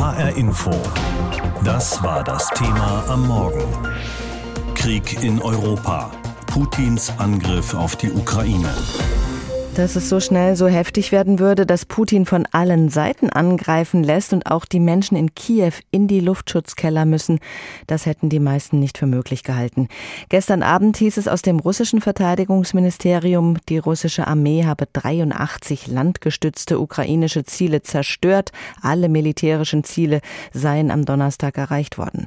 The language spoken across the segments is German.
HR Info. Das war das Thema am Morgen. Krieg in Europa. Putins Angriff auf die Ukraine dass es so schnell so heftig werden würde, dass Putin von allen Seiten angreifen lässt und auch die Menschen in Kiew in die Luftschutzkeller müssen, das hätten die meisten nicht für möglich gehalten. Gestern Abend hieß es aus dem russischen Verteidigungsministerium, die russische Armee habe 83 landgestützte ukrainische Ziele zerstört. Alle militärischen Ziele seien am Donnerstag erreicht worden.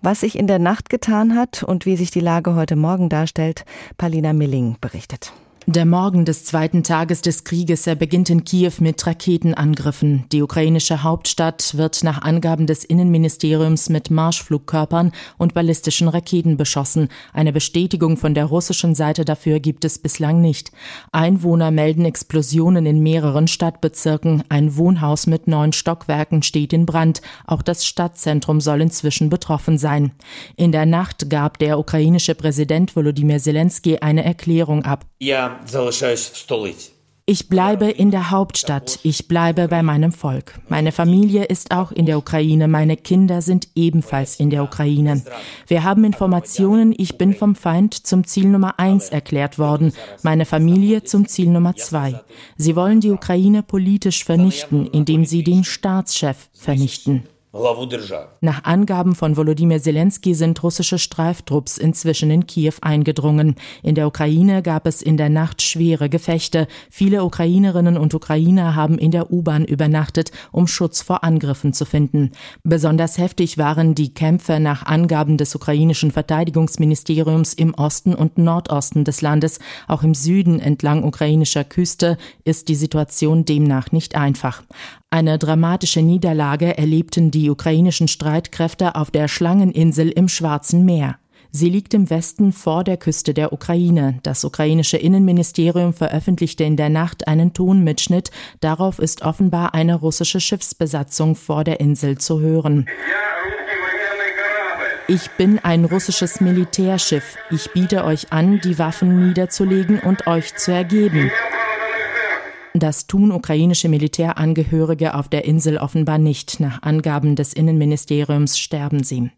Was sich in der Nacht getan hat und wie sich die Lage heute Morgen darstellt, Palina Milling berichtet. Der Morgen des zweiten Tages des Krieges er beginnt in Kiew mit Raketenangriffen. Die ukrainische Hauptstadt wird nach Angaben des Innenministeriums mit Marschflugkörpern und ballistischen Raketen beschossen. Eine Bestätigung von der russischen Seite dafür gibt es bislang nicht. Einwohner melden Explosionen in mehreren Stadtbezirken. Ein Wohnhaus mit neun Stockwerken steht in Brand. Auch das Stadtzentrum soll inzwischen betroffen sein. In der Nacht gab der ukrainische Präsident Volodymyr Zelensky eine Erklärung ab. Ja. Ich bleibe in der Hauptstadt, ich bleibe bei meinem Volk. Meine Familie ist auch in der Ukraine, meine Kinder sind ebenfalls in der Ukraine. Wir haben Informationen, ich bin vom Feind zum Ziel Nummer eins erklärt worden, meine Familie zum Ziel Nummer zwei. Sie wollen die Ukraine politisch vernichten, indem sie den Staatschef vernichten. Nach Angaben von Volodymyr Zelensky sind russische Streiftrupps inzwischen in Kiew eingedrungen. In der Ukraine gab es in der Nacht schwere Gefechte. Viele Ukrainerinnen und Ukrainer haben in der U-Bahn übernachtet, um Schutz vor Angriffen zu finden. Besonders heftig waren die Kämpfe nach Angaben des ukrainischen Verteidigungsministeriums im Osten und Nordosten des Landes. Auch im Süden entlang ukrainischer Küste ist die Situation demnach nicht einfach. Eine dramatische Niederlage erlebten die ukrainischen Streitkräfte auf der Schlangeninsel im Schwarzen Meer. Sie liegt im Westen vor der Küste der Ukraine. Das ukrainische Innenministerium veröffentlichte in der Nacht einen Tonmitschnitt. Darauf ist offenbar eine russische Schiffsbesatzung vor der Insel zu hören. Ich bin ein russisches Militärschiff. Ich biete euch an, die Waffen niederzulegen und euch zu ergeben. Das tun ukrainische Militärangehörige auf der Insel offenbar nicht. Nach Angaben des Innenministeriums sterben sie.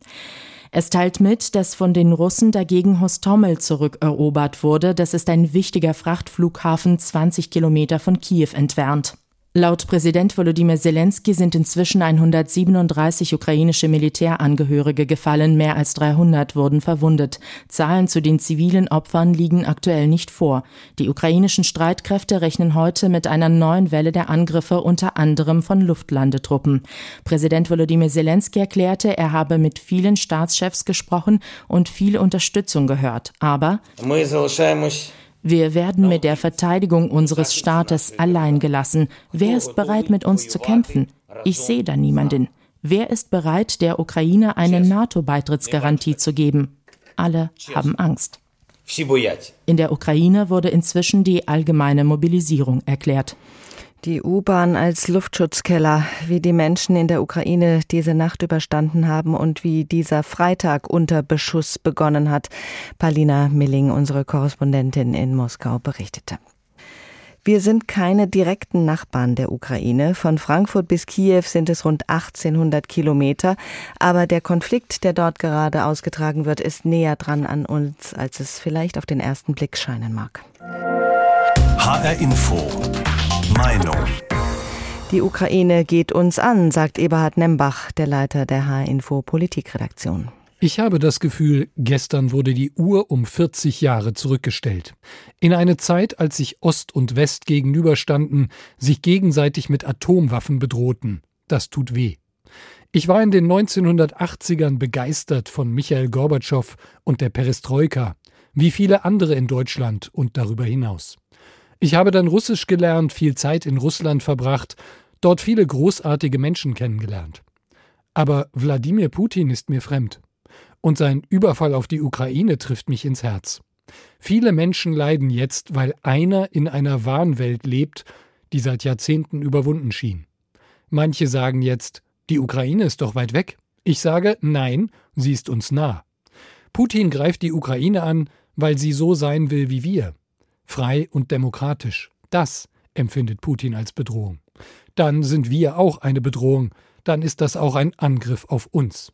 Es teilt mit, dass von den Russen dagegen Hostomel zurückerobert wurde. Das ist ein wichtiger Frachtflughafen 20 Kilometer von Kiew entfernt. Laut Präsident Volodymyr Zelensky sind inzwischen 137 ukrainische Militärangehörige gefallen, mehr als 300 wurden verwundet. Zahlen zu den zivilen Opfern liegen aktuell nicht vor. Die ukrainischen Streitkräfte rechnen heute mit einer neuen Welle der Angriffe unter anderem von Luftlandetruppen. Präsident Volodymyr Zelensky erklärte, er habe mit vielen Staatschefs gesprochen und viel Unterstützung gehört. Aber wir werden mit der Verteidigung unseres Staates allein gelassen. Wer ist bereit, mit uns zu kämpfen? Ich sehe da niemanden. Wer ist bereit, der Ukraine eine NATO-Beitrittsgarantie zu geben? Alle haben Angst. In der Ukraine wurde inzwischen die allgemeine Mobilisierung erklärt. Die U-Bahn als Luftschutzkeller, wie die Menschen in der Ukraine diese Nacht überstanden haben und wie dieser Freitag unter Beschuss begonnen hat. Palina Milling, unsere Korrespondentin in Moskau, berichtete. Wir sind keine direkten Nachbarn der Ukraine. Von Frankfurt bis Kiew sind es rund 1800 Kilometer. Aber der Konflikt, der dort gerade ausgetragen wird, ist näher dran an uns, als es vielleicht auf den ersten Blick scheinen mag. HR Info. Meinung. Die Ukraine geht uns an, sagt Eberhard Nembach, der Leiter der H-Info Politikredaktion. Ich habe das Gefühl, gestern wurde die Uhr um 40 Jahre zurückgestellt. In eine Zeit, als sich Ost und West gegenüberstanden, sich gegenseitig mit Atomwaffen bedrohten. Das tut weh. Ich war in den 1980ern begeistert von Michael Gorbatschow und der Perestroika, wie viele andere in Deutschland und darüber hinaus. Ich habe dann Russisch gelernt, viel Zeit in Russland verbracht, dort viele großartige Menschen kennengelernt. Aber Wladimir Putin ist mir fremd. Und sein Überfall auf die Ukraine trifft mich ins Herz. Viele Menschen leiden jetzt, weil einer in einer Wahnwelt lebt, die seit Jahrzehnten überwunden schien. Manche sagen jetzt, die Ukraine ist doch weit weg. Ich sage, nein, sie ist uns nah. Putin greift die Ukraine an, weil sie so sein will wie wir frei und demokratisch. Das empfindet Putin als Bedrohung. dann sind wir auch eine Bedrohung, dann ist das auch ein Angriff auf uns.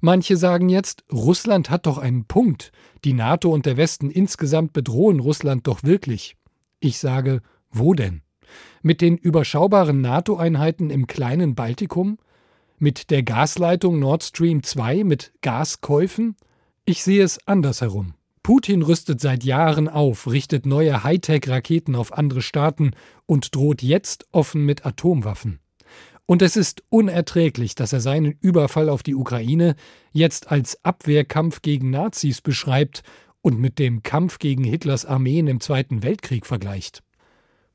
Manche sagen jetzt, Russland hat doch einen Punkt, die NATO und der Westen insgesamt bedrohen Russland doch wirklich. Ich sage, wo denn? Mit den überschaubaren NATO-Einheiten im kleinen Baltikum? Mit der Gasleitung Nord Stream 2 mit Gaskäufen? Ich sehe es andersherum. Putin rüstet seit Jahren auf, richtet neue Hightech-Raketen auf andere Staaten und droht jetzt offen mit Atomwaffen. Und es ist unerträglich, dass er seinen Überfall auf die Ukraine jetzt als Abwehrkampf gegen Nazis beschreibt und mit dem Kampf gegen Hitlers Armeen im Zweiten Weltkrieg vergleicht.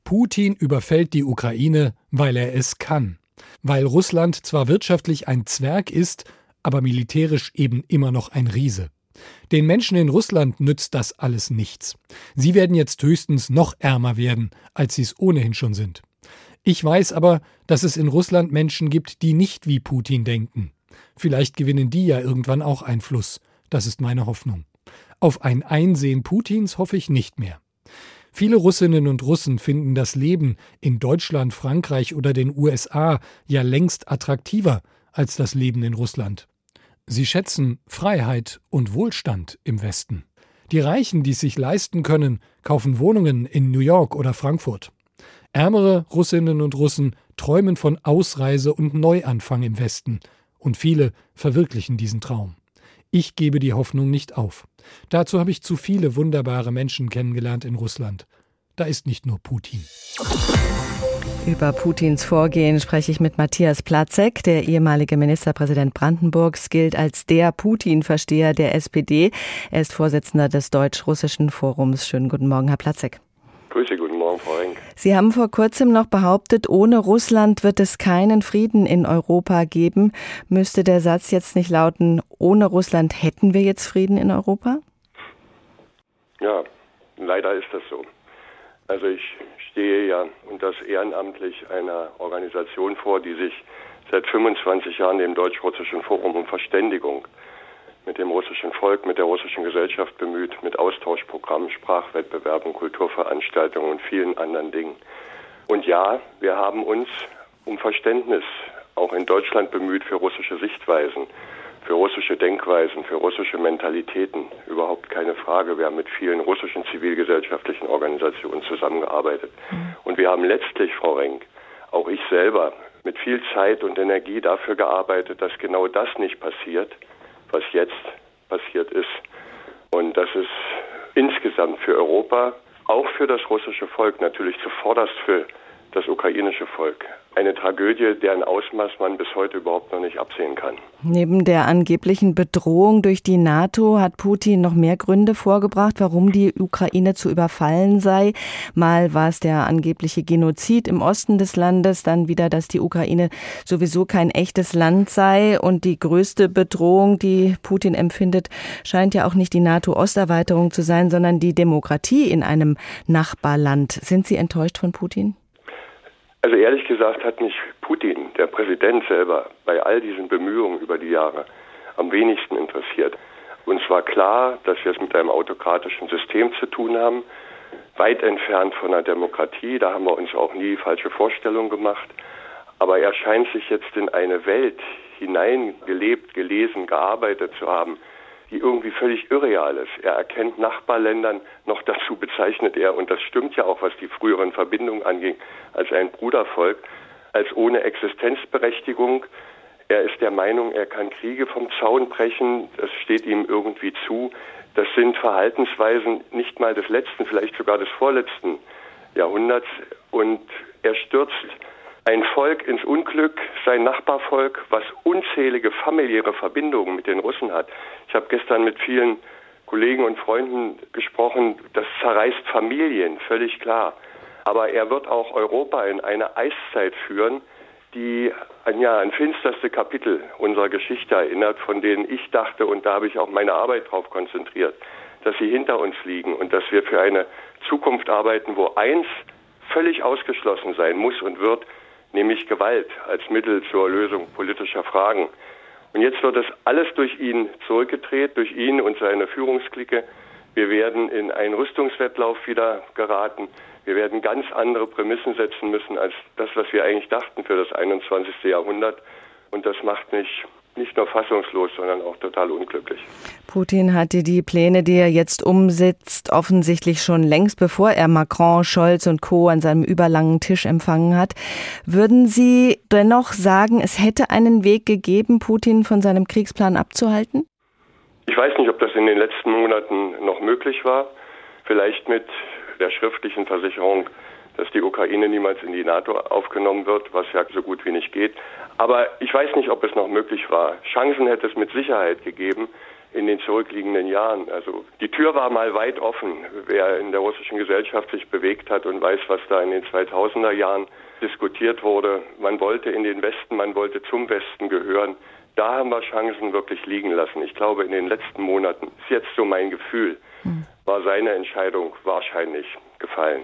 Putin überfällt die Ukraine, weil er es kann, weil Russland zwar wirtschaftlich ein Zwerg ist, aber militärisch eben immer noch ein Riese. Den Menschen in Russland nützt das alles nichts. Sie werden jetzt höchstens noch ärmer werden, als sie es ohnehin schon sind. Ich weiß aber, dass es in Russland Menschen gibt, die nicht wie Putin denken. Vielleicht gewinnen die ja irgendwann auch Einfluss. Das ist meine Hoffnung. Auf ein Einsehen Putins hoffe ich nicht mehr. Viele Russinnen und Russen finden das Leben in Deutschland, Frankreich oder den USA ja längst attraktiver als das Leben in Russland. Sie schätzen Freiheit und Wohlstand im Westen. Die Reichen, die es sich leisten können, kaufen Wohnungen in New York oder Frankfurt. Ärmere Russinnen und Russen träumen von Ausreise und Neuanfang im Westen, und viele verwirklichen diesen Traum. Ich gebe die Hoffnung nicht auf. Dazu habe ich zu viele wunderbare Menschen kennengelernt in Russland. Da ist nicht nur Putin. Über Putins Vorgehen spreche ich mit Matthias Platzek. Der ehemalige Ministerpräsident Brandenburgs gilt als der Putin-Versteher der SPD. Er ist Vorsitzender des Deutsch-Russischen Forums. Schönen guten Morgen, Herr Platzek. Grüße, guten Morgen, Frau Renk. Sie haben vor kurzem noch behauptet, ohne Russland wird es keinen Frieden in Europa geben. Müsste der Satz jetzt nicht lauten, ohne Russland hätten wir jetzt Frieden in Europa? Ja, leider ist das so. Also ich stehe ja und das ehrenamtlich einer Organisation vor, die sich seit 25 Jahren dem Deutsch-Russischen Forum um Verständigung mit dem russischen Volk, mit der russischen Gesellschaft bemüht, mit Austauschprogrammen, Sprachwettbewerben, Kulturveranstaltungen und vielen anderen Dingen. Und ja, wir haben uns um Verständnis auch in Deutschland bemüht für russische Sichtweisen für russische Denkweisen, für russische Mentalitäten. Überhaupt keine Frage. Wir haben mit vielen russischen zivilgesellschaftlichen Organisationen zusammengearbeitet. Mhm. Und wir haben letztlich, Frau Renk, auch ich selber, mit viel Zeit und Energie dafür gearbeitet, dass genau das nicht passiert, was jetzt passiert ist. Und das ist insgesamt für Europa, auch für das russische Volk, natürlich zuvorderst für das ukrainische Volk. Eine Tragödie, deren Ausmaß man bis heute überhaupt noch nicht absehen kann. Neben der angeblichen Bedrohung durch die NATO hat Putin noch mehr Gründe vorgebracht, warum die Ukraine zu überfallen sei. Mal war es der angebliche Genozid im Osten des Landes, dann wieder, dass die Ukraine sowieso kein echtes Land sei. Und die größte Bedrohung, die Putin empfindet, scheint ja auch nicht die NATO-Osterweiterung zu sein, sondern die Demokratie in einem Nachbarland. Sind Sie enttäuscht von Putin? Also ehrlich gesagt hat mich Putin, der Präsident selber, bei all diesen Bemühungen über die Jahre am wenigsten interessiert. Uns war klar, dass wir es mit einem autokratischen System zu tun haben, weit entfernt von einer Demokratie. Da haben wir uns auch nie falsche Vorstellungen gemacht. Aber er scheint sich jetzt in eine Welt hineingelebt, gelesen, gearbeitet zu haben, die irgendwie völlig irreal ist. Er erkennt Nachbarländern, noch dazu bezeichnet er, und das stimmt ja auch, was die früheren Verbindungen anging, als ein Brudervolk, als ohne Existenzberechtigung. Er ist der Meinung, er kann Kriege vom Zaun brechen, das steht ihm irgendwie zu. Das sind Verhaltensweisen nicht mal des letzten, vielleicht sogar des vorletzten Jahrhunderts. Und er stürzt ein Volk ins Unglück, sein Nachbarvolk, was unzählige familiäre Verbindungen mit den Russen hat. Ich habe gestern mit vielen Kollegen und Freunden gesprochen, das zerreißt Familien, völlig klar. Aber er wird auch Europa in eine Eiszeit führen, die an, ja, an finsterste Kapitel unserer Geschichte erinnert, von denen ich dachte, und da habe ich auch meine Arbeit darauf konzentriert, dass sie hinter uns liegen und dass wir für eine Zukunft arbeiten, wo eins völlig ausgeschlossen sein muss und wird, nämlich Gewalt als Mittel zur Lösung politischer Fragen. Und jetzt wird das alles durch ihn zurückgedreht, durch ihn und seine Führungsklicke. Wir werden in einen Rüstungswettlauf wieder geraten. Wir werden ganz andere Prämissen setzen müssen als das, was wir eigentlich dachten für das 21. Jahrhundert. Und das macht mich nicht nur fassungslos, sondern auch total unglücklich. Putin hatte die Pläne, die er jetzt umsetzt, offensichtlich schon längst, bevor er Macron, Scholz und Co. an seinem überlangen Tisch empfangen hat. Würden Sie dennoch sagen, es hätte einen Weg gegeben, Putin von seinem Kriegsplan abzuhalten? Ich weiß nicht, ob das in den letzten Monaten noch möglich war. Vielleicht mit der schriftlichen Versicherung, dass die Ukraine niemals in die NATO aufgenommen wird, was ja so gut wie nicht geht. Aber ich weiß nicht, ob es noch möglich war. Chancen hätte es mit Sicherheit gegeben in den zurückliegenden Jahren. Also die Tür war mal weit offen. Wer in der russischen Gesellschaft sich bewegt hat und weiß, was da in den 2000er Jahren diskutiert wurde. Man wollte in den Westen, man wollte zum Westen gehören. Da haben wir Chancen wirklich liegen lassen. Ich glaube, in den letzten Monaten, ist jetzt so mein Gefühl, hm. war seine Entscheidung wahrscheinlich gefallen.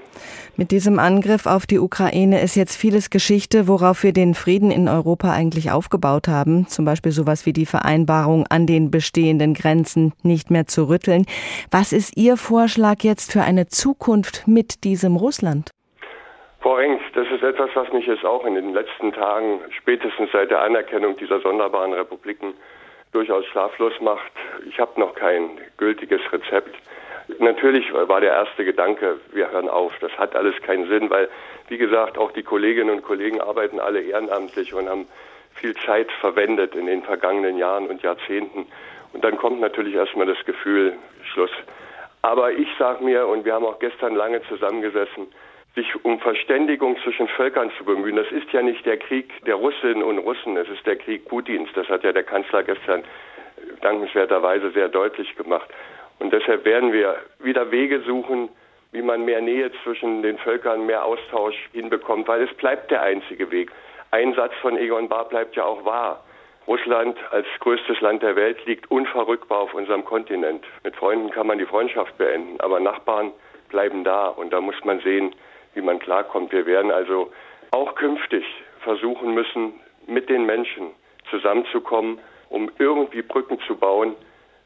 Mit diesem Angriff auf die Ukraine ist jetzt vieles Geschichte, worauf wir den Frieden in Europa eigentlich aufgebaut haben. Zum Beispiel sowas wie die Vereinbarung an den bestehenden Grenzen nicht mehr zu rütteln. Was ist Ihr Vorschlag jetzt für eine Zukunft mit diesem Russland? Frau Rengs, das ist etwas, was mich jetzt auch in den letzten Tagen, spätestens seit der Anerkennung dieser sonderbaren Republiken, durchaus schlaflos macht. Ich habe noch kein gültiges Rezept. Natürlich war der erste Gedanke, wir hören auf. Das hat alles keinen Sinn, weil, wie gesagt, auch die Kolleginnen und Kollegen arbeiten alle ehrenamtlich und haben viel Zeit verwendet in den vergangenen Jahren und Jahrzehnten. Und dann kommt natürlich erstmal das Gefühl, Schluss. Aber ich sage mir, und wir haben auch gestern lange zusammengesessen, sich um Verständigung zwischen Völkern zu bemühen. Das ist ja nicht der Krieg der Russinnen und Russen, es ist der Krieg Putins. Das hat ja der Kanzler gestern dankenswerterweise sehr deutlich gemacht. Und deshalb werden wir wieder Wege suchen, wie man mehr Nähe zwischen den Völkern, mehr Austausch hinbekommt, weil es bleibt der einzige Weg. Ein Satz von Egon Bahr bleibt ja auch wahr. Russland als größtes Land der Welt liegt unverrückbar auf unserem Kontinent. Mit Freunden kann man die Freundschaft beenden, aber Nachbarn bleiben da und da muss man sehen, wie man klarkommt. Wir werden also auch künftig versuchen müssen, mit den Menschen zusammenzukommen, um irgendwie Brücken zu bauen,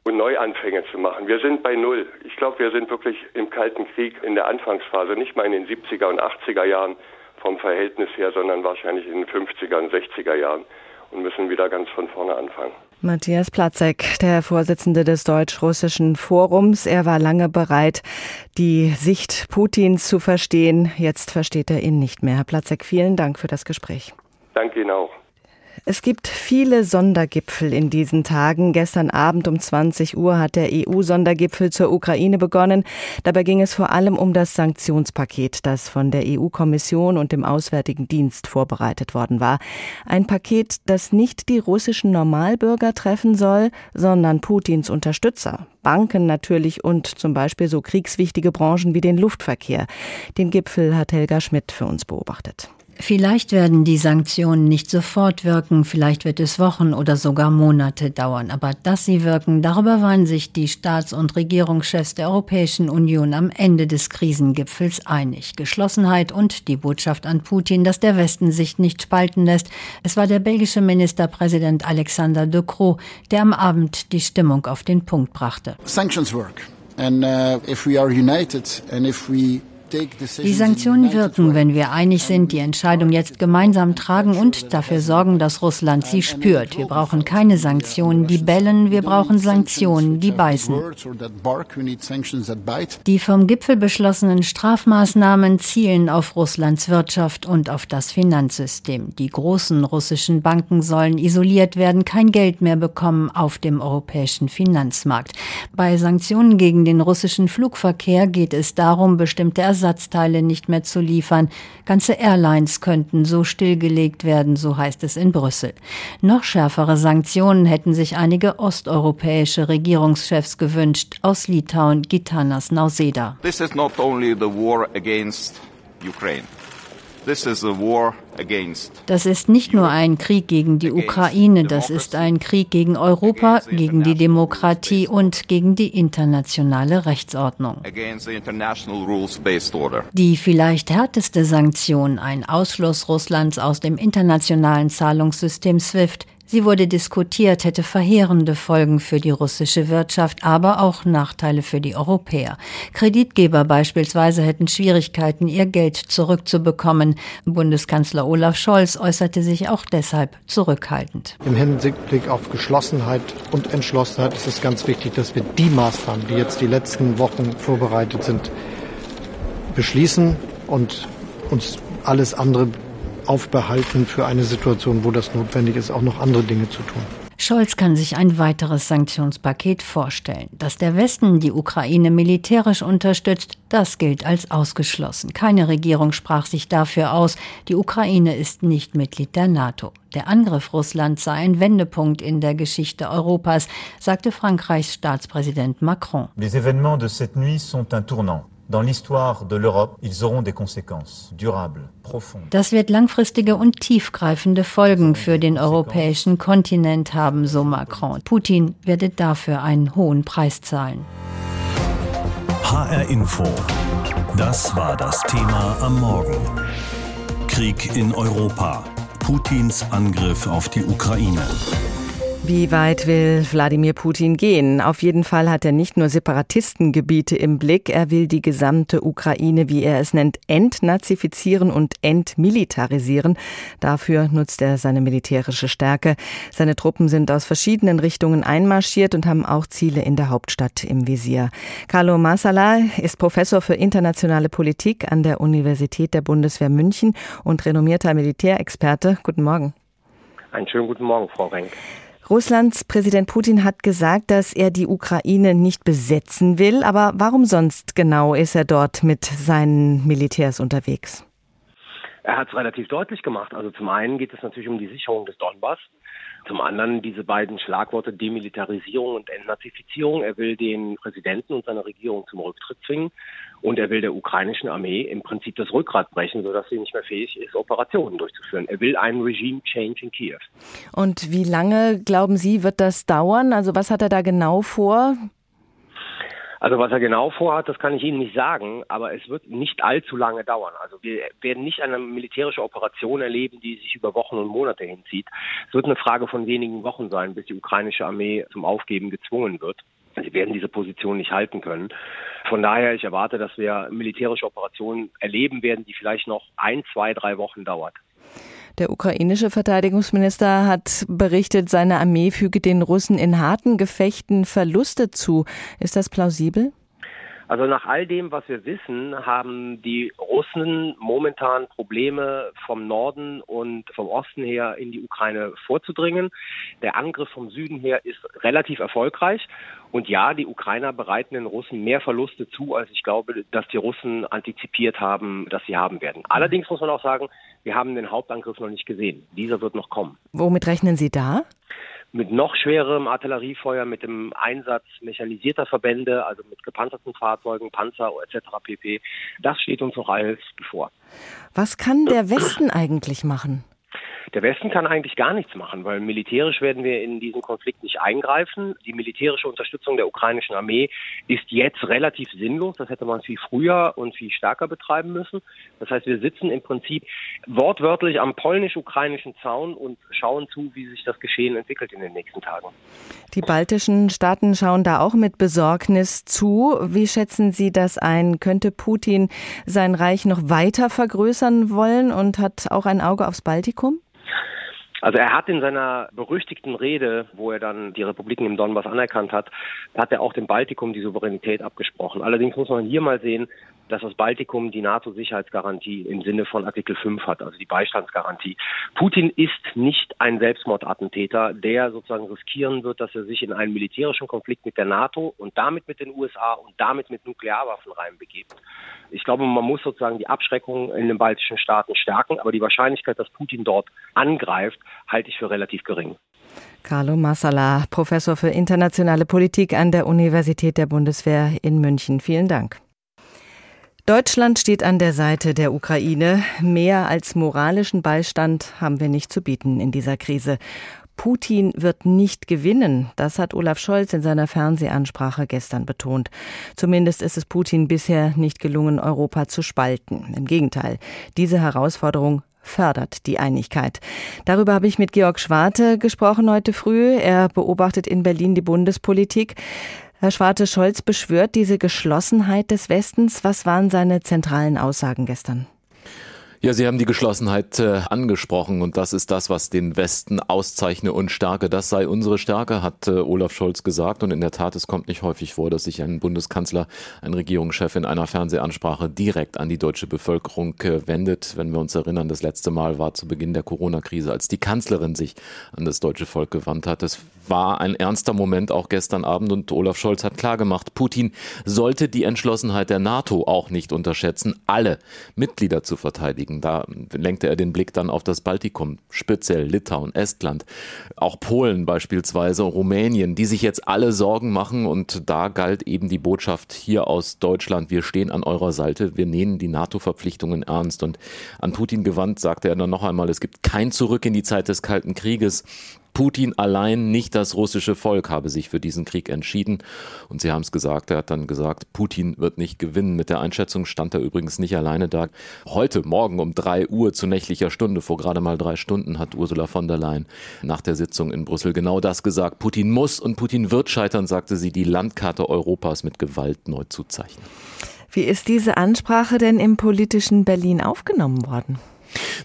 und Neuanfänge zu machen. Wir sind bei Null. Ich glaube, wir sind wirklich im Kalten Krieg in der Anfangsphase, nicht mal in den 70er und 80er Jahren vom Verhältnis her, sondern wahrscheinlich in den 50er und 60er Jahren und müssen wieder ganz von vorne anfangen. Matthias Platzek, der Vorsitzende des Deutsch-Russischen Forums. Er war lange bereit, die Sicht Putins zu verstehen. Jetzt versteht er ihn nicht mehr. Herr Platzek, vielen Dank für das Gespräch. Danke Ihnen auch. Es gibt viele Sondergipfel in diesen Tagen. Gestern Abend um 20 Uhr hat der EU-Sondergipfel zur Ukraine begonnen. Dabei ging es vor allem um das Sanktionspaket, das von der EU-Kommission und dem Auswärtigen Dienst vorbereitet worden war. Ein Paket, das nicht die russischen Normalbürger treffen soll, sondern Putins Unterstützer. Banken natürlich und zum Beispiel so kriegswichtige Branchen wie den Luftverkehr. Den Gipfel hat Helga Schmidt für uns beobachtet. Vielleicht werden die Sanktionen nicht sofort wirken, vielleicht wird es Wochen oder sogar Monate dauern, aber dass sie wirken, darüber waren sich die Staats- und Regierungschefs der Europäischen Union am Ende des Krisengipfels einig. Geschlossenheit und die Botschaft an Putin, dass der Westen sich nicht spalten lässt. Es war der belgische Ministerpräsident Alexander De Croo, der am Abend die Stimmung auf den Punkt brachte. Sanctions work. And uh, if we are united and if we die Sanktionen wirken, wenn wir einig sind, die Entscheidung jetzt gemeinsam tragen und dafür sorgen, dass Russland sie spürt. Wir brauchen keine Sanktionen, die bellen, wir brauchen Sanktionen, die beißen. Die vom Gipfel beschlossenen Strafmaßnahmen zielen auf Russlands Wirtschaft und auf das Finanzsystem. Die großen russischen Banken sollen isoliert werden, kein Geld mehr bekommen auf dem europäischen Finanzmarkt. Bei Sanktionen gegen den russischen Flugverkehr geht es darum, bestimmte Ersatz Ersatzteile nicht mehr zu liefern. Ganze Airlines könnten so stillgelegt werden, so heißt es in Brüssel. Noch schärfere Sanktionen hätten sich einige osteuropäische Regierungschefs gewünscht, aus Litauen Gitanas Nauseda. This is not only the war against Ukraine. Das ist nicht nur ein Krieg gegen die Ukraine, das ist ein Krieg gegen Europa, gegen die Demokratie und gegen die internationale Rechtsordnung. Die vielleicht härteste Sanktion, ein Ausschluss Russlands aus dem internationalen Zahlungssystem SWIFT, Sie wurde diskutiert, hätte verheerende Folgen für die russische Wirtschaft, aber auch Nachteile für die Europäer. Kreditgeber beispielsweise hätten Schwierigkeiten, ihr Geld zurückzubekommen. Bundeskanzler Olaf Scholz äußerte sich auch deshalb zurückhaltend. Im Hinblick auf Geschlossenheit und Entschlossenheit ist es ganz wichtig, dass wir die Maßnahmen, die jetzt die letzten Wochen vorbereitet sind, beschließen und uns alles andere aufbehalten für eine Situation, wo das notwendig ist, auch noch andere Dinge zu tun. Scholz kann sich ein weiteres Sanktionspaket vorstellen. Dass der Westen die Ukraine militärisch unterstützt, das gilt als ausgeschlossen. Keine Regierung sprach sich dafür aus. Die Ukraine ist nicht Mitglied der NATO. Der Angriff Russlands sei ein Wendepunkt in der Geschichte Europas, sagte Frankreichs Staatspräsident Macron. Les événements de cette nuit sont un tournant. Dans l'histoire de l'Europe, ils auront des conséquences durables, profondes. Das wird langfristige und tiefgreifende Folgen für den europäischen Kontinent haben, so Macron. Putin werde dafür einen hohen Preis zahlen. HR Info. Das war das Thema am Morgen. Krieg in Europa. Putins Angriff auf die Ukraine. Wie weit will Wladimir Putin gehen? Auf jeden Fall hat er nicht nur Separatistengebiete im Blick, er will die gesamte Ukraine, wie er es nennt, entnazifizieren und entmilitarisieren. Dafür nutzt er seine militärische Stärke. Seine Truppen sind aus verschiedenen Richtungen einmarschiert und haben auch Ziele in der Hauptstadt im Visier. Carlo Masala ist Professor für internationale Politik an der Universität der Bundeswehr München und renommierter Militärexperte. Guten Morgen. Einen schönen guten Morgen, Frau Renk. Russlands Präsident Putin hat gesagt, dass er die Ukraine nicht besetzen will. Aber warum sonst genau ist er dort mit seinen Militärs unterwegs? Er hat es relativ deutlich gemacht. Also zum einen geht es natürlich um die Sicherung des Donbass. Zum anderen diese beiden Schlagworte Demilitarisierung und Entnazifizierung. Er will den Präsidenten und seine Regierung zum Rücktritt zwingen und er will der ukrainischen Armee im Prinzip das Rückgrat brechen, sodass sie nicht mehr fähig ist, Operationen durchzuführen. Er will einen Regime-Change in Kiew. Und wie lange, glauben Sie, wird das dauern? Also was hat er da genau vor? Also was er genau vorhat, das kann ich Ihnen nicht sagen, aber es wird nicht allzu lange dauern. Also wir werden nicht eine militärische Operation erleben, die sich über Wochen und Monate hinzieht. Es wird eine Frage von wenigen Wochen sein, bis die ukrainische Armee zum Aufgeben gezwungen wird. Sie werden diese Position nicht halten können. Von daher, ich erwarte, dass wir militärische Operationen erleben werden, die vielleicht noch ein, zwei, drei Wochen dauert. Der ukrainische Verteidigungsminister hat berichtet, seine Armee füge den Russen in harten Gefechten Verluste zu. Ist das plausibel? Also nach all dem, was wir wissen, haben die Russen momentan Probleme vom Norden und vom Osten her in die Ukraine vorzudringen. Der Angriff vom Süden her ist relativ erfolgreich. Und ja, die Ukrainer bereiten den Russen mehr Verluste zu, als ich glaube, dass die Russen antizipiert haben, dass sie haben werden. Allerdings muss man auch sagen, wir haben den Hauptangriff noch nicht gesehen. Dieser wird noch kommen. Womit rechnen Sie da? Mit noch schwerem Artilleriefeuer, mit dem Einsatz mechanisierter Verbände, also mit gepanzerten Fahrzeugen, Panzer etc. pp. Das steht uns noch alles bevor. Was kann der Westen eigentlich machen? Der Westen kann eigentlich gar nichts machen, weil militärisch werden wir in diesen Konflikt nicht eingreifen. Die militärische Unterstützung der ukrainischen Armee ist jetzt relativ sinnlos. Das hätte man viel früher und viel stärker betreiben müssen. Das heißt, wir sitzen im Prinzip wortwörtlich am polnisch-ukrainischen Zaun und schauen zu, wie sich das Geschehen entwickelt in den nächsten Tagen. Die baltischen Staaten schauen da auch mit Besorgnis zu. Wie schätzen Sie das ein? Könnte Putin sein Reich noch weiter vergrößern wollen und hat auch ein Auge aufs Baltikum? Also er hat in seiner berüchtigten Rede, wo er dann die Republiken im Donbass anerkannt hat, hat er auch dem Baltikum die Souveränität abgesprochen. Allerdings muss man hier mal sehen, dass das Baltikum die NATO-Sicherheitsgarantie im Sinne von Artikel 5 hat, also die Beistandsgarantie. Putin ist nicht ein Selbstmordattentäter, der sozusagen riskieren wird, dass er sich in einen militärischen Konflikt mit der NATO und damit mit den USA und damit mit Nuklearwaffen reinbegibt. Ich glaube, man muss sozusagen die Abschreckung in den baltischen Staaten stärken, aber die Wahrscheinlichkeit, dass Putin dort angreift, halte ich für relativ gering. Carlo Massala, Professor für internationale Politik an der Universität der Bundeswehr in München. Vielen Dank. Deutschland steht an der Seite der Ukraine. Mehr als moralischen Beistand haben wir nicht zu bieten in dieser Krise. Putin wird nicht gewinnen. Das hat Olaf Scholz in seiner Fernsehansprache gestern betont. Zumindest ist es Putin bisher nicht gelungen, Europa zu spalten. Im Gegenteil, diese Herausforderung fördert die Einigkeit. Darüber habe ich mit Georg Schwarte gesprochen heute früh. Er beobachtet in Berlin die Bundespolitik. Herr Schwarte, Scholz beschwört diese Geschlossenheit des Westens. Was waren seine zentralen Aussagen gestern? Ja, Sie haben die Geschlossenheit äh, angesprochen und das ist das, was den Westen auszeichne und stärke. Das sei unsere Stärke, hat äh, Olaf Scholz gesagt. Und in der Tat, es kommt nicht häufig vor, dass sich ein Bundeskanzler, ein Regierungschef in einer Fernsehansprache direkt an die deutsche Bevölkerung äh, wendet. Wenn wir uns erinnern, das letzte Mal war zu Beginn der Corona-Krise, als die Kanzlerin sich an das deutsche Volk gewandt hat. Es war ein ernster Moment auch gestern Abend und Olaf Scholz hat klargemacht, Putin sollte die Entschlossenheit der NATO auch nicht unterschätzen, alle Mitglieder zu verteidigen. Norwegen. Da lenkte er den Blick dann auf das Baltikum, speziell Litauen, Estland, auch Polen beispielsweise, Rumänien, die sich jetzt alle Sorgen machen. Und da galt eben die Botschaft hier aus Deutschland, wir stehen an eurer Seite, wir nehmen die NATO-Verpflichtungen ernst. Und an Putin gewandt sagte er dann noch einmal, es gibt kein Zurück in die Zeit des Kalten Krieges. Putin allein, nicht das russische Volk habe sich für diesen Krieg entschieden. Und Sie haben es gesagt, er hat dann gesagt, Putin wird nicht gewinnen. Mit der Einschätzung stand er übrigens nicht alleine da. Heute Morgen um drei Uhr zu nächtlicher Stunde, vor gerade mal drei Stunden, hat Ursula von der Leyen nach der Sitzung in Brüssel genau das gesagt. Putin muss und Putin wird scheitern, sagte sie, die Landkarte Europas mit Gewalt neu zu zeichnen. Wie ist diese Ansprache denn im politischen Berlin aufgenommen worden?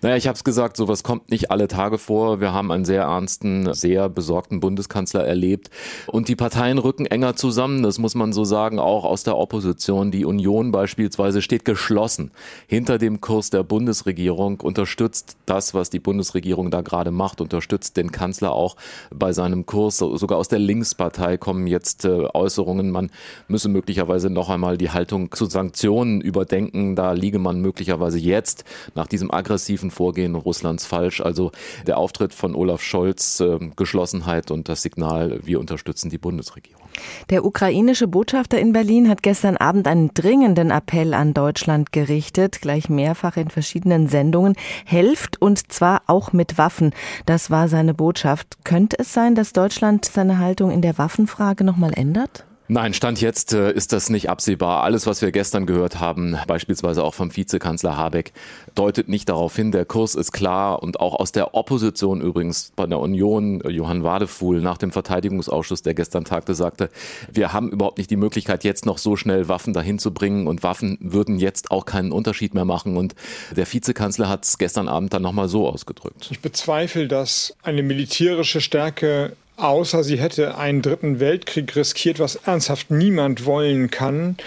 Naja, ich habe es gesagt, sowas kommt nicht alle Tage vor. Wir haben einen sehr ernsten, sehr besorgten Bundeskanzler erlebt. Und die Parteien rücken enger zusammen, das muss man so sagen, auch aus der Opposition. Die Union beispielsweise steht geschlossen hinter dem Kurs der Bundesregierung, unterstützt das, was die Bundesregierung da gerade macht, unterstützt den Kanzler auch bei seinem Kurs. Sogar aus der Linkspartei kommen jetzt äh, Äußerungen, man müsse möglicherweise noch einmal die Haltung zu Sanktionen überdenken. Da liege man möglicherweise jetzt nach diesem aggressiven aggressiven Vorgehen Russlands falsch. Also der Auftritt von Olaf Scholz, äh, Geschlossenheit und das Signal, wir unterstützen die Bundesregierung. Der ukrainische Botschafter in Berlin hat gestern Abend einen dringenden Appell an Deutschland gerichtet, gleich mehrfach in verschiedenen Sendungen. Helft und zwar auch mit Waffen. Das war seine Botschaft. Könnte es sein, dass Deutschland seine Haltung in der Waffenfrage nochmal ändert? Nein, Stand jetzt äh, ist das nicht absehbar. Alles, was wir gestern gehört haben, beispielsweise auch vom Vizekanzler Habeck, deutet nicht darauf hin. Der Kurs ist klar und auch aus der Opposition übrigens bei der Union, Johann Wadefuhl nach dem Verteidigungsausschuss, der gestern tagte, sagte, wir haben überhaupt nicht die Möglichkeit, jetzt noch so schnell Waffen dahin zu bringen und Waffen würden jetzt auch keinen Unterschied mehr machen. Und der Vizekanzler hat es gestern Abend dann nochmal so ausgedrückt. Ich bezweifle, dass eine militärische Stärke außer sie hätte einen dritten Weltkrieg riskiert, was ernsthaft niemand wollen kann,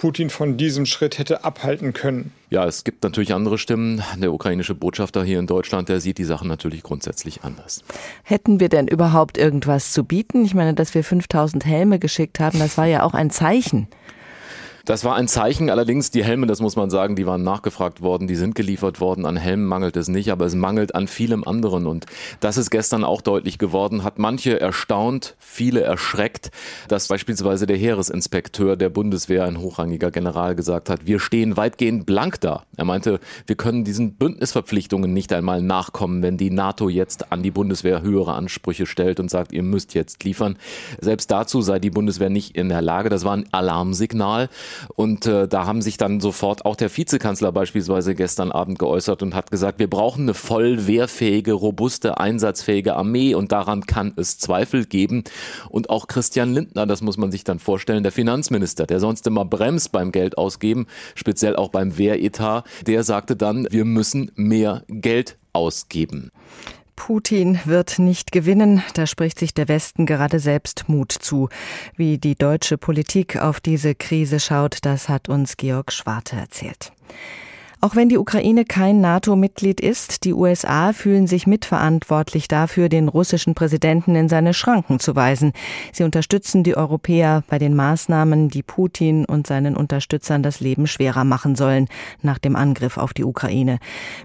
Putin von diesem Schritt hätte abhalten können. Ja, es gibt natürlich andere Stimmen. Der ukrainische Botschafter hier in Deutschland, der sieht die Sachen natürlich grundsätzlich anders. Hätten wir denn überhaupt irgendwas zu bieten? Ich meine, dass wir 5000 Helme geschickt haben, das war ja auch ein Zeichen. Das war ein Zeichen. Allerdings, die Helme, das muss man sagen, die waren nachgefragt worden, die sind geliefert worden. An Helmen mangelt es nicht, aber es mangelt an vielem anderen. Und das ist gestern auch deutlich geworden, hat manche erstaunt, viele erschreckt, dass beispielsweise der Heeresinspekteur der Bundeswehr, ein hochrangiger General, gesagt hat, wir stehen weitgehend blank da. Er meinte, wir können diesen Bündnisverpflichtungen nicht einmal nachkommen, wenn die NATO jetzt an die Bundeswehr höhere Ansprüche stellt und sagt, ihr müsst jetzt liefern. Selbst dazu sei die Bundeswehr nicht in der Lage. Das war ein Alarmsignal. Und äh, da haben sich dann sofort auch der Vizekanzler beispielsweise gestern Abend geäußert und hat gesagt, wir brauchen eine voll wehrfähige, robuste, einsatzfähige Armee und daran kann es Zweifel geben. Und auch Christian Lindner, das muss man sich dann vorstellen, der Finanzminister, der sonst immer bremst beim Geld ausgeben, speziell auch beim Wehretat, der sagte dann, wir müssen mehr Geld ausgeben. Putin wird nicht gewinnen, da spricht sich der Westen gerade selbst Mut zu. Wie die deutsche Politik auf diese Krise schaut, das hat uns Georg Schwarte erzählt. Auch wenn die Ukraine kein NATO-Mitglied ist, die USA fühlen sich mitverantwortlich dafür, den russischen Präsidenten in seine Schranken zu weisen. Sie unterstützen die Europäer bei den Maßnahmen, die Putin und seinen Unterstützern das Leben schwerer machen sollen nach dem Angriff auf die Ukraine.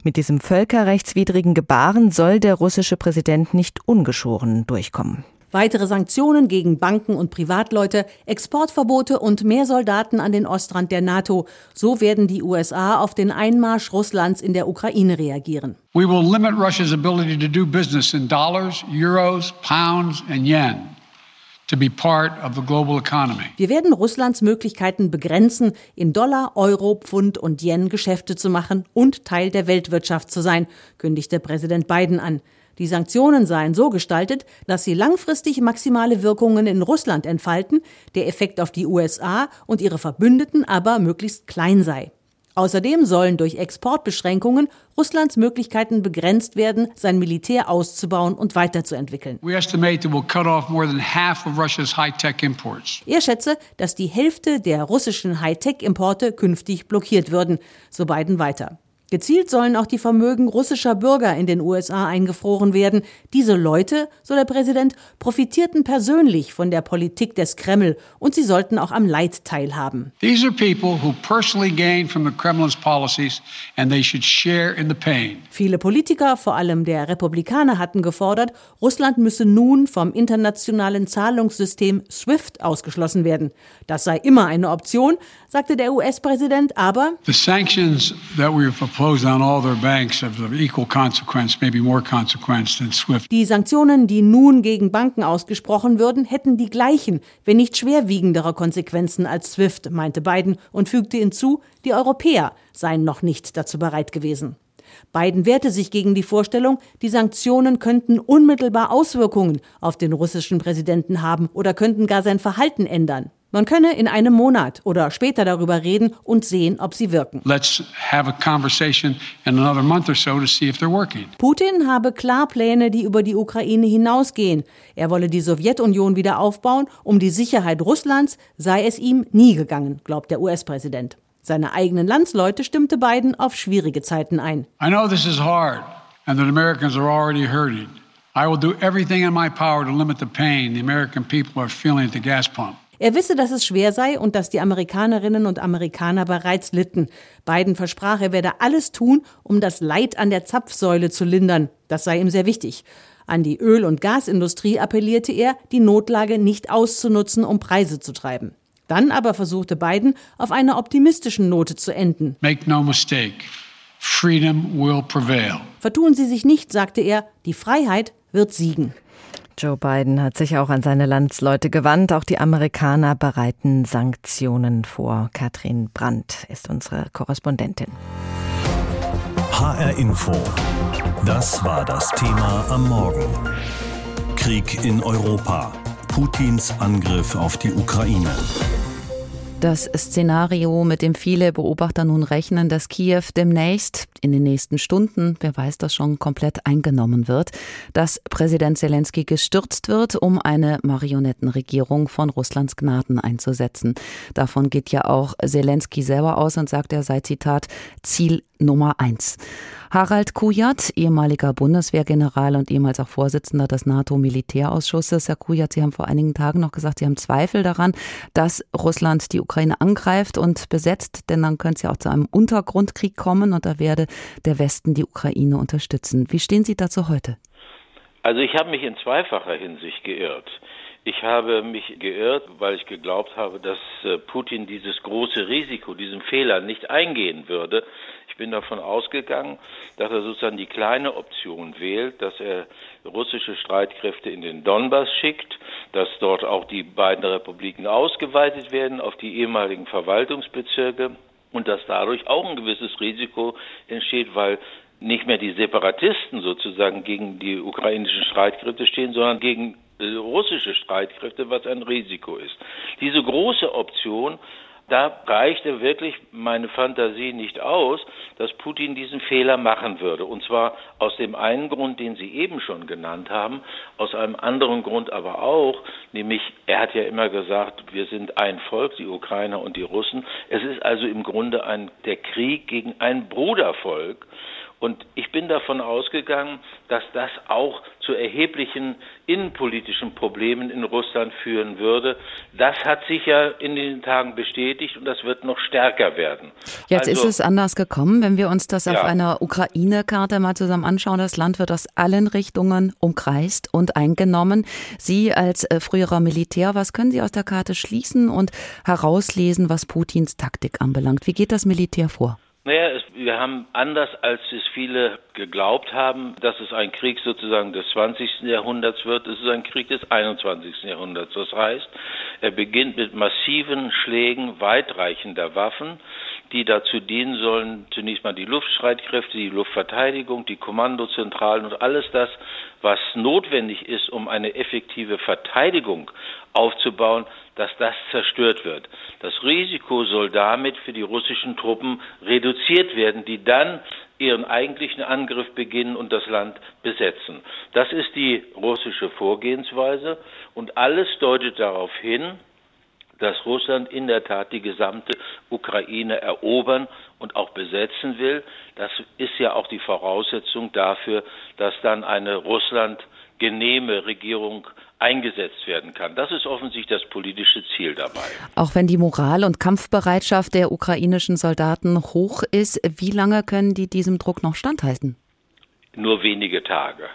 Mit diesem völkerrechtswidrigen Gebaren soll der russische Präsident nicht ungeschoren durchkommen. Weitere Sanktionen gegen Banken und Privatleute, Exportverbote und mehr Soldaten an den Ostrand der NATO. So werden die USA auf den Einmarsch Russlands in der Ukraine reagieren. We will limit Russia's ability to do business in dollars, euros, pounds and yen. Wir werden Russlands Möglichkeiten begrenzen, in Dollar, Euro, Pfund und Yen Geschäfte zu machen und Teil der Weltwirtschaft zu sein, kündigte Präsident Biden an. Die Sanktionen seien so gestaltet, dass sie langfristig maximale Wirkungen in Russland entfalten, der Effekt auf die USA und ihre Verbündeten aber möglichst klein sei. Außerdem sollen durch Exportbeschränkungen Russlands Möglichkeiten begrenzt werden, sein Militär auszubauen und weiterzuentwickeln. Er schätze, dass die Hälfte der russischen Hightech-Importe künftig blockiert würden, so Biden weiter. Gezielt sollen auch die Vermögen russischer Bürger in den USA eingefroren werden. Diese Leute, so der Präsident, profitierten persönlich von der Politik des Kreml und sie sollten auch am Leid teilhaben. These are people who personally gain from the Kremlin's policies and they should share in the pain. Viele Politiker, vor allem der Republikaner, hatten gefordert, Russland müsse nun vom internationalen Zahlungssystem SWIFT ausgeschlossen werden. Das sei immer eine Option, sagte der US-Präsident, aber The sanctions that we die Sanktionen, die nun gegen Banken ausgesprochen würden, hätten die gleichen, wenn nicht schwerwiegendere Konsequenzen als SWIFT, meinte Biden und fügte hinzu, die Europäer seien noch nicht dazu bereit gewesen. Biden wehrte sich gegen die Vorstellung, die Sanktionen könnten unmittelbar Auswirkungen auf den russischen Präsidenten haben oder könnten gar sein Verhalten ändern. Man könne in einem Monat oder später darüber reden und sehen, ob sie wirken. Putin habe klar Pläne, die über die Ukraine hinausgehen. Er wolle die Sowjetunion wieder aufbauen. Um die Sicherheit Russlands sei es ihm nie gegangen, glaubt der US-Präsident. Seine eigenen Landsleute stimmte Biden auf schwierige Zeiten ein. I know this is hard and that Americans are already hurting. I will do everything in my power to limit the pain the American people are feeling at the gas pump. Er wisse, dass es schwer sei und dass die Amerikanerinnen und Amerikaner bereits litten. Biden versprach, er werde alles tun, um das Leid an der Zapfsäule zu lindern. Das sei ihm sehr wichtig. An die Öl- und Gasindustrie appellierte er, die Notlage nicht auszunutzen, um Preise zu treiben. Dann aber versuchte Biden, auf einer optimistischen Note zu enden. Make no mistake. Freedom will prevail. Vertun Sie sich nicht, sagte er, die Freiheit wird siegen. Joe Biden hat sich auch an seine Landsleute gewandt. Auch die Amerikaner bereiten Sanktionen vor. Katrin Brandt ist unsere Korrespondentin. HR Info. Das war das Thema am Morgen. Krieg in Europa. Putins Angriff auf die Ukraine. Das Szenario, mit dem viele Beobachter nun rechnen, dass Kiew demnächst, in den nächsten Stunden, wer weiß das schon, komplett eingenommen wird, dass Präsident Zelensky gestürzt wird, um eine Marionettenregierung von Russlands Gnaden einzusetzen. Davon geht ja auch Zelensky selber aus und sagt, er sei Zitat Ziel Nummer eins. Harald Kujat, ehemaliger Bundeswehrgeneral und ehemals auch Vorsitzender des NATO-Militärausschusses. Herr Kujat, Sie haben vor einigen Tagen noch gesagt, Sie haben Zweifel daran, dass Russland die Ukraine angreift und besetzt, denn dann könnte es ja auch zu einem Untergrundkrieg kommen und da werde der Westen die Ukraine unterstützen. Wie stehen Sie dazu heute? Also ich habe mich in zweifacher Hinsicht geirrt. Ich habe mich geirrt, weil ich geglaubt habe, dass äh, Putin dieses große Risiko, diesen Fehler nicht eingehen würde. Ich bin davon ausgegangen, dass er sozusagen die kleine Option wählt, dass er russische Streitkräfte in den Donbass schickt, dass dort auch die beiden Republiken ausgeweitet werden auf die ehemaligen Verwaltungsbezirke und dass dadurch auch ein gewisses Risiko entsteht, weil nicht mehr die Separatisten sozusagen gegen die ukrainischen Streitkräfte stehen, sondern gegen äh, russische Streitkräfte, was ein Risiko ist. Diese große Option, da reichte wirklich meine Fantasie nicht aus, dass Putin diesen Fehler machen würde. Und zwar aus dem einen Grund, den Sie eben schon genannt haben, aus einem anderen Grund aber auch, nämlich er hat ja immer gesagt, wir sind ein Volk, die Ukrainer und die Russen. Es ist also im Grunde ein, der Krieg gegen ein Brudervolk. Und ich bin davon ausgegangen, dass das auch zu erheblichen innenpolitischen Problemen in Russland führen würde. Das hat sich ja in den Tagen bestätigt und das wird noch stärker werden. Jetzt also, ist es anders gekommen, wenn wir uns das ja. auf einer Ukraine-Karte mal zusammen anschauen. Das Land wird aus allen Richtungen umkreist und eingenommen. Sie als äh, früherer Militär, was können Sie aus der Karte schließen und herauslesen, was Putins Taktik anbelangt? Wie geht das Militär vor? Naja, es, wir haben anders als es viele geglaubt haben, dass es ein Krieg sozusagen des 20. Jahrhunderts wird. Es ist ein Krieg des 21. Jahrhunderts. Das heißt, er beginnt mit massiven Schlägen weitreichender Waffen, die dazu dienen sollen, zunächst mal die Luftstreitkräfte, die Luftverteidigung, die Kommandozentralen und alles das, was notwendig ist, um eine effektive Verteidigung aufzubauen, dass das zerstört wird. Das Risiko soll damit für die russischen Truppen reduziert werden, die dann ihren eigentlichen Angriff beginnen und das Land besetzen. Das ist die russische Vorgehensweise und alles deutet darauf hin, dass Russland in der Tat die gesamte Ukraine erobern und auch besetzen will. Das ist ja auch die Voraussetzung dafür, dass dann eine Russland genehme Regierung eingesetzt werden kann. Das ist offensichtlich das politische Ziel dabei. Auch wenn die Moral und Kampfbereitschaft der ukrainischen Soldaten hoch ist, wie lange können die diesem Druck noch standhalten? Nur wenige Tage.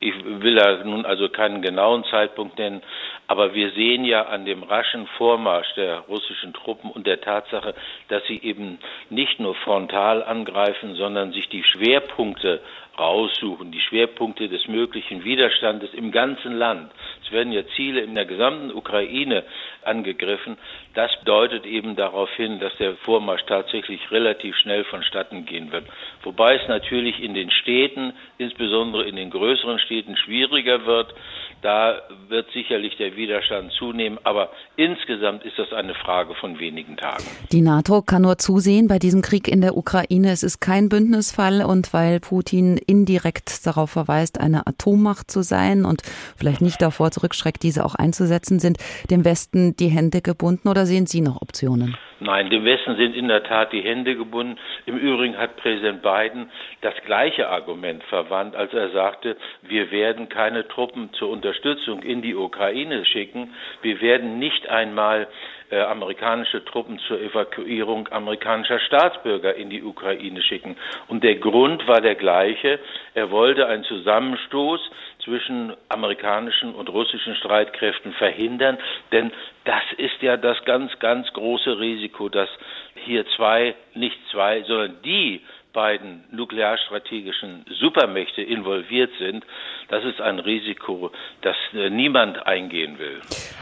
Ich will da nun also keinen genauen Zeitpunkt nennen, aber wir sehen ja an dem raschen Vormarsch der russischen Truppen und der Tatsache, dass sie eben nicht nur frontal angreifen, sondern sich die Schwerpunkte raussuchen, die Schwerpunkte des möglichen Widerstandes im ganzen Land. Es werden ja Ziele in der gesamten Ukraine angegriffen. Das deutet eben darauf hin, dass der Vormarsch tatsächlich relativ schnell vonstatten gehen wird. Wobei es natürlich in den Städten, insbesondere in den größeren Städten, schwieriger wird. Da wird sicherlich der Widerstand zunehmen, aber insgesamt ist das eine Frage von wenigen Tagen. Die NATO kann nur zusehen bei diesem Krieg in der Ukraine. Es ist kein Bündnisfall und weil Putin indirekt darauf verweist, eine Atommacht zu sein und vielleicht nicht davor zurückschreckt, diese auch einzusetzen, sind dem Westen die Hände gebunden oder sehen Sie noch Optionen? Nein, dem Westen sind in der Tat die Hände gebunden. Im Übrigen hat Präsident Biden das gleiche Argument verwandt, als er sagte, wir werden keine Truppen zur Unterstützung in die Ukraine schicken. Wir werden nicht einmal äh, amerikanische Truppen zur Evakuierung amerikanischer Staatsbürger in die Ukraine schicken. Und der Grund war der gleiche. Er wollte einen Zusammenstoß zwischen amerikanischen und russischen Streitkräften verhindern, denn das ist ja das ganz, ganz große Risiko, dass hier zwei, nicht zwei, sondern die beiden nuklearstrategischen Supermächte involviert sind, das ist ein Risiko, das äh, niemand eingehen will.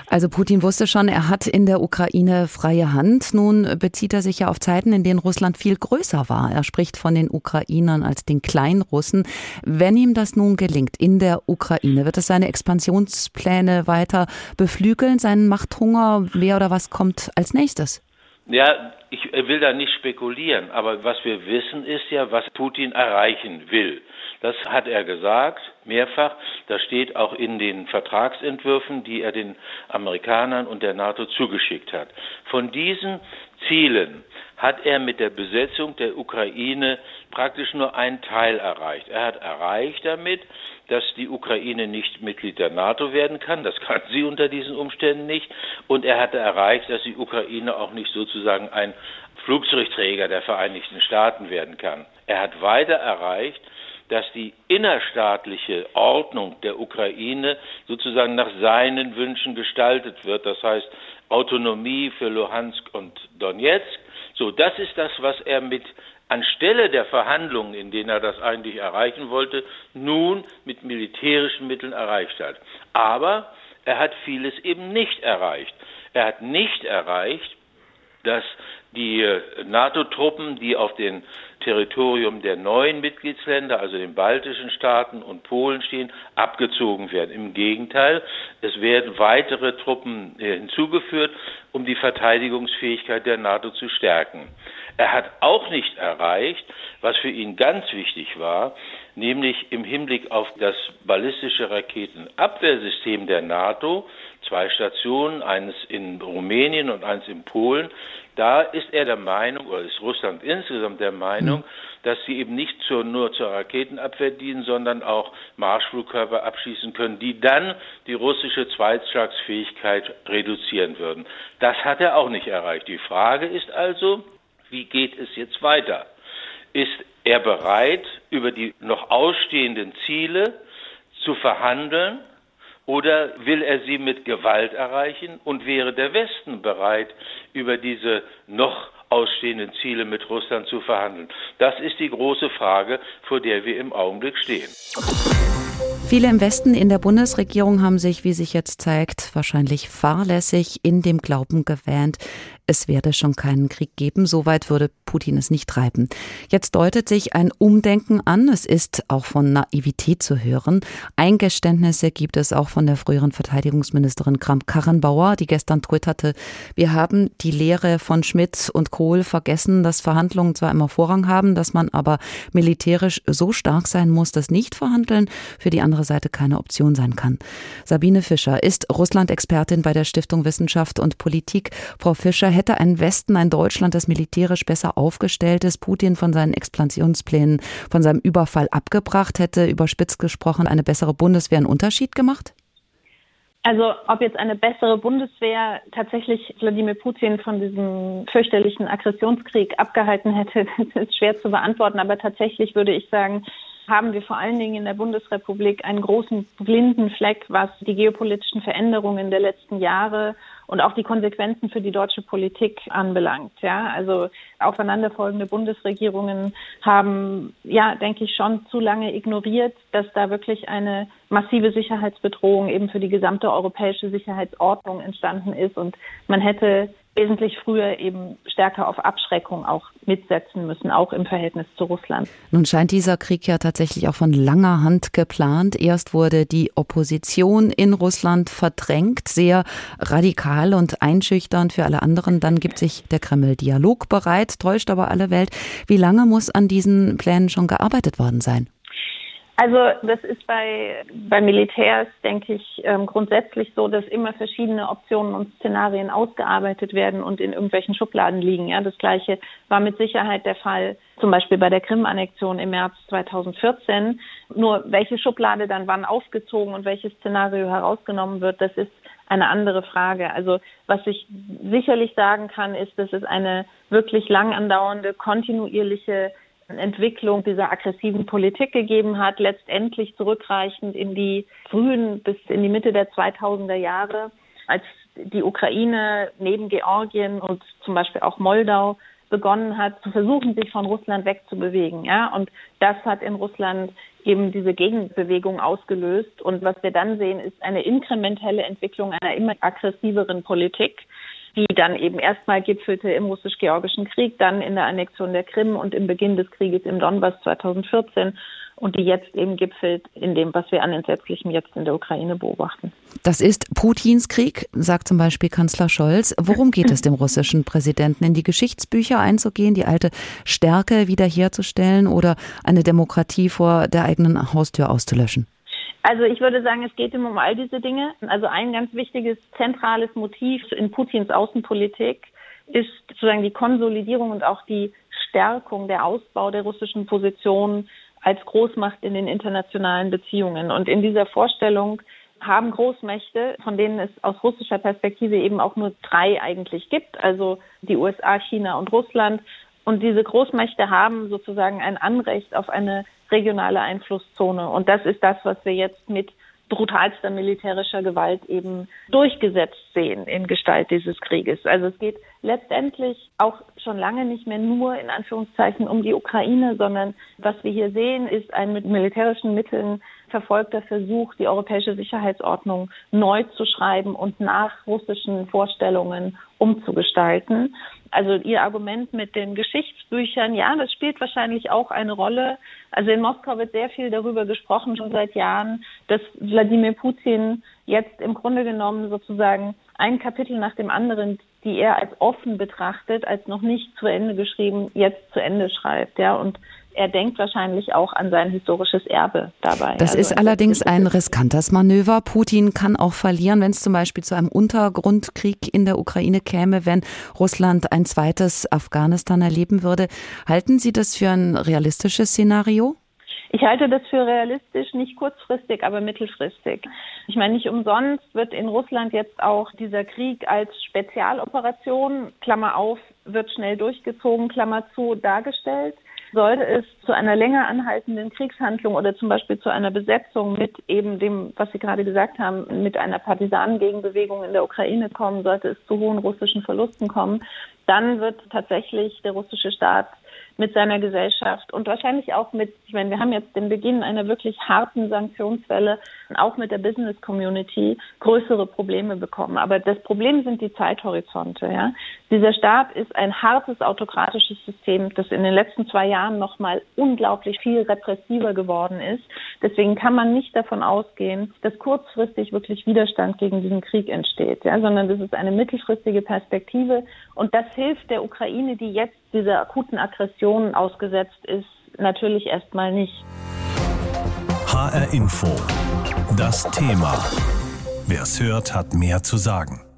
Also Putin wusste schon, er hat in der Ukraine freie Hand. Nun bezieht er sich ja auf Zeiten, in denen Russland viel größer war. Er spricht von den Ukrainern als den Kleinrussen. Wenn ihm das nun gelingt in der Ukraine, wird es seine Expansionspläne weiter beflügeln, seinen Machthunger? Wer oder was kommt als nächstes? Ja, ich will da nicht spekulieren, aber was wir wissen ist ja, was Putin erreichen will. Das hat er gesagt, mehrfach. Das steht auch in den Vertragsentwürfen, die er den Amerikanern und der NATO zugeschickt hat. Von diesen Zielen hat er mit der Besetzung der Ukraine praktisch nur einen Teil erreicht. Er hat erreicht damit, dass die Ukraine nicht Mitglied der NATO werden kann. Das kann sie unter diesen Umständen nicht. Und er hatte erreicht, dass die Ukraine auch nicht sozusagen ein Flugzeugträger der Vereinigten Staaten werden kann. Er hat weiter erreicht, dass die innerstaatliche Ordnung der Ukraine sozusagen nach seinen Wünschen gestaltet wird. Das heißt Autonomie für Luhansk und Donetsk. So, das ist das, was er mit anstelle der Verhandlungen, in denen er das eigentlich erreichen wollte, nun mit militärischen Mitteln erreicht hat. Aber er hat vieles eben nicht erreicht. Er hat nicht erreicht, dass die äh, NATO-Truppen, die auf dem Territorium der neuen Mitgliedsländer, also den baltischen Staaten und Polen stehen, abgezogen werden. Im Gegenteil, es werden weitere Truppen äh, hinzugeführt, um die Verteidigungsfähigkeit der NATO zu stärken. Er hat auch nicht erreicht, was für ihn ganz wichtig war, nämlich im Hinblick auf das ballistische Raketenabwehrsystem der NATO, zwei Stationen, eines in Rumänien und eines in Polen, da ist er der Meinung, oder ist Russland insgesamt der Meinung, mhm. dass sie eben nicht zur, nur zur Raketenabwehr dienen, sondern auch Marschflugkörper abschießen können, die dann die russische Zweitschlagsfähigkeit reduzieren würden. Das hat er auch nicht erreicht. Die Frage ist also, wie geht es jetzt weiter? Ist er bereit, über die noch ausstehenden Ziele zu verhandeln oder will er sie mit Gewalt erreichen? Und wäre der Westen bereit, über diese noch ausstehenden Ziele mit Russland zu verhandeln. Das ist die große Frage, vor der wir im Augenblick stehen. Viele im Westen in der Bundesregierung haben sich, wie sich jetzt zeigt, wahrscheinlich fahrlässig in dem Glauben gewähnt, es werde schon keinen Krieg geben. Soweit würde Putin es nicht treiben. Jetzt deutet sich ein Umdenken an. Es ist auch von Naivität zu hören. Eingeständnisse gibt es auch von der früheren Verteidigungsministerin Kramp-Karrenbauer, die gestern twitterte, wir haben die Lehre von Schmidt und Kohl vergessen, dass Verhandlungen zwar immer Vorrang haben, dass man aber militärisch so stark sein muss, dass nicht verhandeln für die andere Seite keine Option sein kann. Sabine Fischer ist Russland-Expertin bei der Stiftung Wissenschaft und Politik. Frau Fischer, hätte ein Westen, ein Deutschland, das militärisch besser aufgestellt ist, Putin von seinen Expansionsplänen, von seinem Überfall abgebracht hätte, überspitzt gesprochen, eine bessere Bundeswehr einen Unterschied gemacht? Also ob jetzt eine bessere Bundeswehr tatsächlich Wladimir Putin von diesem fürchterlichen Aggressionskrieg abgehalten hätte, das ist schwer zu beantworten. Aber tatsächlich würde ich sagen, haben wir vor allen Dingen in der Bundesrepublik einen großen blinden Fleck, was die geopolitischen Veränderungen der letzten Jahre und auch die Konsequenzen für die deutsche Politik anbelangt. Ja, also aufeinanderfolgende Bundesregierungen haben, ja, denke ich, schon zu lange ignoriert, dass da wirklich eine massive Sicherheitsbedrohung eben für die gesamte europäische Sicherheitsordnung entstanden ist. Und man hätte wesentlich früher eben stärker auf Abschreckung auch mitsetzen müssen, auch im Verhältnis zu Russland. Nun scheint dieser Krieg ja tatsächlich auch von langer Hand geplant. Erst wurde die Opposition in Russland verdrängt, sehr radikal und einschüchternd für alle anderen. Dann gibt sich der Kreml Dialog bereit, täuscht aber alle Welt. Wie lange muss an diesen Plänen schon gearbeitet worden sein? Also das ist bei, bei Militärs, denke ich, ähm, grundsätzlich so, dass immer verschiedene Optionen und Szenarien ausgearbeitet werden und in irgendwelchen Schubladen liegen. Ja, das Gleiche war mit Sicherheit der Fall, zum Beispiel bei der Krim-Annexion im März 2014. Nur welche Schublade dann wann aufgezogen und welches Szenario herausgenommen wird, das ist eine andere Frage. Also was ich sicherlich sagen kann, ist, dass es eine wirklich lang andauernde, kontinuierliche Entwicklung dieser aggressiven Politik gegeben hat, letztendlich zurückreichend in die frühen bis in die Mitte der 2000er Jahre, als die Ukraine neben Georgien und zum Beispiel auch Moldau begonnen hat, zu versuchen, sich von Russland wegzubewegen. Ja, und das hat in Russland eben diese Gegenbewegung ausgelöst. Und was wir dann sehen, ist eine inkrementelle Entwicklung einer immer aggressiveren Politik die dann eben erstmal gipfelte im russisch-georgischen Krieg, dann in der Annexion der Krim und im Beginn des Krieges im Donbass 2014 und die jetzt eben gipfelt in dem, was wir an Entsetzlichem jetzt in der Ukraine beobachten. Das ist Putins Krieg, sagt zum Beispiel Kanzler Scholz. Worum geht es dem russischen Präsidenten? In die Geschichtsbücher einzugehen, die alte Stärke wiederherzustellen oder eine Demokratie vor der eigenen Haustür auszulöschen? Also ich würde sagen, es geht ihm um all diese Dinge. Also ein ganz wichtiges zentrales Motiv in Putins Außenpolitik ist sozusagen die Konsolidierung und auch die Stärkung, der Ausbau der russischen Position als Großmacht in den internationalen Beziehungen. Und in dieser Vorstellung haben Großmächte, von denen es aus russischer Perspektive eben auch nur drei eigentlich gibt, also die USA, China und Russland. Und diese Großmächte haben sozusagen ein Anrecht auf eine regionale Einflusszone. Und das ist das, was wir jetzt mit brutalster militärischer Gewalt eben durchgesetzt sehen in Gestalt dieses Krieges. Also es geht letztendlich auch schon lange nicht mehr nur in Anführungszeichen um die Ukraine, sondern was wir hier sehen, ist ein mit militärischen Mitteln verfolgter Versuch, die europäische Sicherheitsordnung neu zu schreiben und nach russischen Vorstellungen umzugestalten. Also Ihr Argument mit den Geschichtsbüchern, ja, das spielt wahrscheinlich auch eine Rolle. Also in Moskau wird sehr viel darüber gesprochen, schon seit Jahren, dass Wladimir Putin jetzt im Grunde genommen sozusagen ein Kapitel nach dem anderen, die er als offen betrachtet, als noch nicht zu Ende geschrieben, jetzt zu Ende schreibt, ja. Und er denkt wahrscheinlich auch an sein historisches Erbe dabei. Das also ist allerdings ein riskantes Manöver. Putin kann auch verlieren, wenn es zum Beispiel zu einem Untergrundkrieg in der Ukraine käme, wenn Russland ein zweites Afghanistan erleben würde. Halten Sie das für ein realistisches Szenario? Ich halte das für realistisch, nicht kurzfristig, aber mittelfristig. Ich meine, nicht umsonst wird in Russland jetzt auch dieser Krieg als Spezialoperation, Klammer auf, wird schnell durchgezogen, Klammer zu, dargestellt. Sollte es zu einer länger anhaltenden Kriegshandlung oder zum Beispiel zu einer Besetzung mit eben dem, was Sie gerade gesagt haben, mit einer Partisanengegenbewegung in der Ukraine kommen, sollte es zu hohen russischen Verlusten kommen, dann wird tatsächlich der russische Staat mit seiner Gesellschaft und wahrscheinlich auch mit, ich meine, wir haben jetzt den Beginn einer wirklich harten Sanktionswelle, auch mit der Business Community größere Probleme bekommen. Aber das Problem sind die Zeithorizonte. Ja? Dieser Staat ist ein hartes autokratisches System, das in den letzten zwei Jahren nochmal unglaublich viel repressiver geworden ist. Deswegen kann man nicht davon ausgehen, dass kurzfristig wirklich Widerstand gegen diesen Krieg entsteht, ja? sondern das ist eine mittelfristige Perspektive und das hilft der Ukraine, die jetzt dieser akuten Aggression ausgesetzt ist, natürlich erstmal nicht. HR Info. Das Thema. Wer es hört, hat mehr zu sagen.